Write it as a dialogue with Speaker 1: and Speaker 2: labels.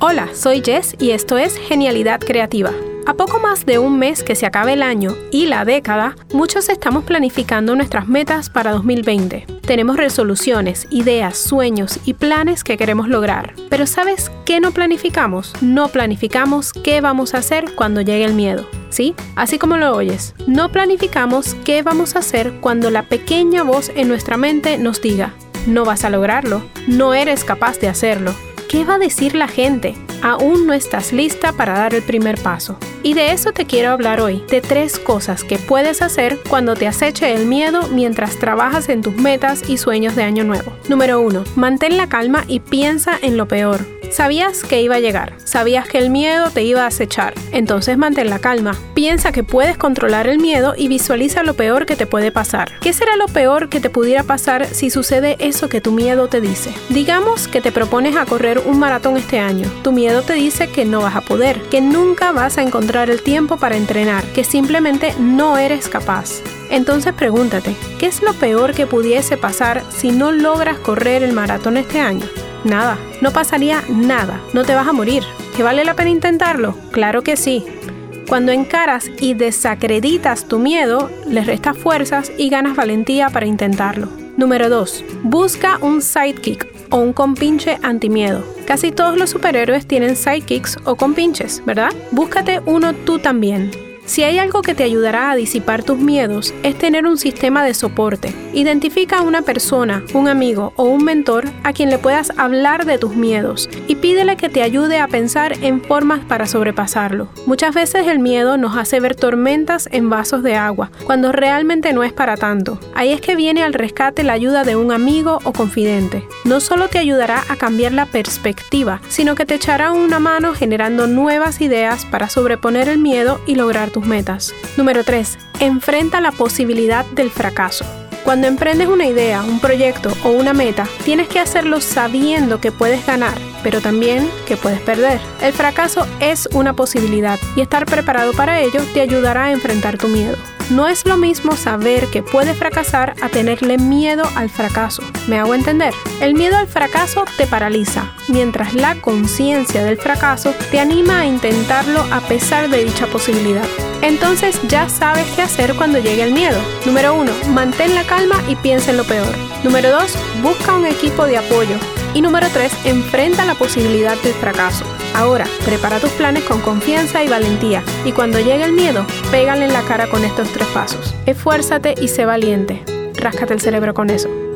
Speaker 1: Hola, soy Jess y esto es Genialidad Creativa. A poco más de un mes que se acabe el año y la década, muchos estamos planificando nuestras metas para 2020. Tenemos resoluciones, ideas, sueños y planes que queremos lograr. Pero ¿sabes qué no planificamos? No planificamos qué vamos a hacer cuando llegue el miedo. ¿Sí? Así como lo oyes. No planificamos qué vamos a hacer cuando la pequeña voz en nuestra mente nos diga, no vas a lograrlo, no eres capaz de hacerlo, ¿Qué va a decir la gente? Aún no estás lista para dar el primer paso. Y de eso te quiero hablar hoy, de tres cosas que puedes hacer cuando te aceche el miedo mientras trabajas en tus metas y sueños de año nuevo. Número 1. Mantén la calma y piensa en lo peor. Sabías que iba a llegar, sabías que el miedo te iba a acechar, entonces mantén la calma. Piensa que puedes controlar el miedo y visualiza lo peor que te puede pasar. ¿Qué será lo peor que te pudiera pasar si sucede eso que tu miedo te dice? Digamos que te propones a correr un maratón este año. Tu miedo te dice que no vas a poder, que nunca vas a encontrar el tiempo para entrenar, que simplemente no eres capaz. Entonces pregúntate, ¿qué es lo peor que pudiese pasar si no logras correr el maratón este año? Nada, no pasaría nada, no te vas a morir. ¿Que vale la pena intentarlo? Claro que sí. Cuando encaras y desacreditas tu miedo, le restas fuerzas y ganas valentía para intentarlo. Número 2. Busca un sidekick o un compinche antimiedo. Casi todos los superhéroes tienen sidekicks o compinches, ¿verdad? Búscate uno tú también. Si hay algo que te ayudará a disipar tus miedos, es tener un sistema de soporte. Identifica a una persona, un amigo o un mentor a quien le puedas hablar de tus miedos y pídele que te ayude a pensar en formas para sobrepasarlo. Muchas veces el miedo nos hace ver tormentas en vasos de agua, cuando realmente no es para tanto. Ahí es que viene al rescate la ayuda de un amigo o confidente. No solo te ayudará a cambiar la perspectiva, sino que te echará una mano generando nuevas ideas para sobreponer el miedo y lograr tu metas. Número 3. Enfrenta la posibilidad del fracaso. Cuando emprendes una idea, un proyecto o una meta, tienes que hacerlo sabiendo que puedes ganar, pero también que puedes perder. El fracaso es una posibilidad y estar preparado para ello te ayudará a enfrentar tu miedo. No es lo mismo saber que puedes fracasar a tenerle miedo al fracaso. ¿Me hago entender? El miedo al fracaso te paraliza, mientras la conciencia del fracaso te anima a intentarlo a pesar de dicha posibilidad. Entonces ya sabes qué hacer cuando llegue el miedo. Número 1. Mantén la calma y piensa en lo peor. Número 2. Busca un equipo de apoyo. Y número 3. Enfrenta la posibilidad del fracaso. Ahora, prepara tus planes con confianza y valentía. Y cuando llegue el miedo, pégale en la cara con estos tres pasos. Esfuérzate y sé valiente. Ráscate el cerebro con eso.